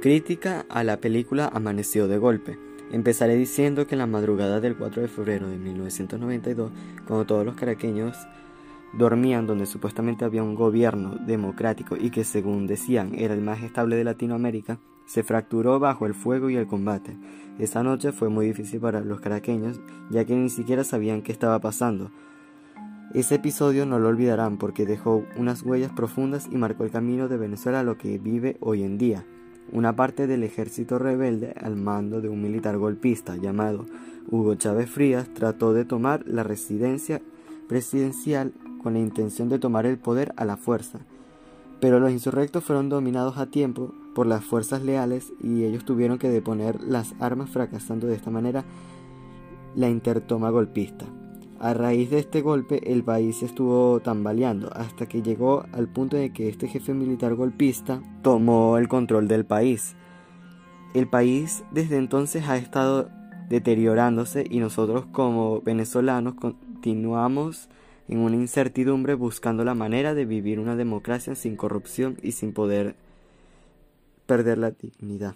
Crítica a la película Amaneció de golpe. Empezaré diciendo que en la madrugada del 4 de febrero de 1992, cuando todos los caraqueños dormían donde supuestamente había un gobierno democrático y que según decían era el más estable de Latinoamérica, se fracturó bajo el fuego y el combate. Esa noche fue muy difícil para los caraqueños, ya que ni siquiera sabían qué estaba pasando. Ese episodio no lo olvidarán porque dejó unas huellas profundas y marcó el camino de Venezuela a lo que vive hoy en día. Una parte del ejército rebelde, al mando de un militar golpista llamado Hugo Chávez Frías, trató de tomar la residencia presidencial con la intención de tomar el poder a la fuerza. Pero los insurrectos fueron dominados a tiempo por las fuerzas leales y ellos tuvieron que deponer las armas fracasando de esta manera la intertoma golpista. A raíz de este golpe el país estuvo tambaleando hasta que llegó al punto de que este jefe militar golpista tomó el control del país. El país desde entonces ha estado deteriorándose y nosotros como venezolanos continuamos en una incertidumbre buscando la manera de vivir una democracia sin corrupción y sin poder perder la dignidad.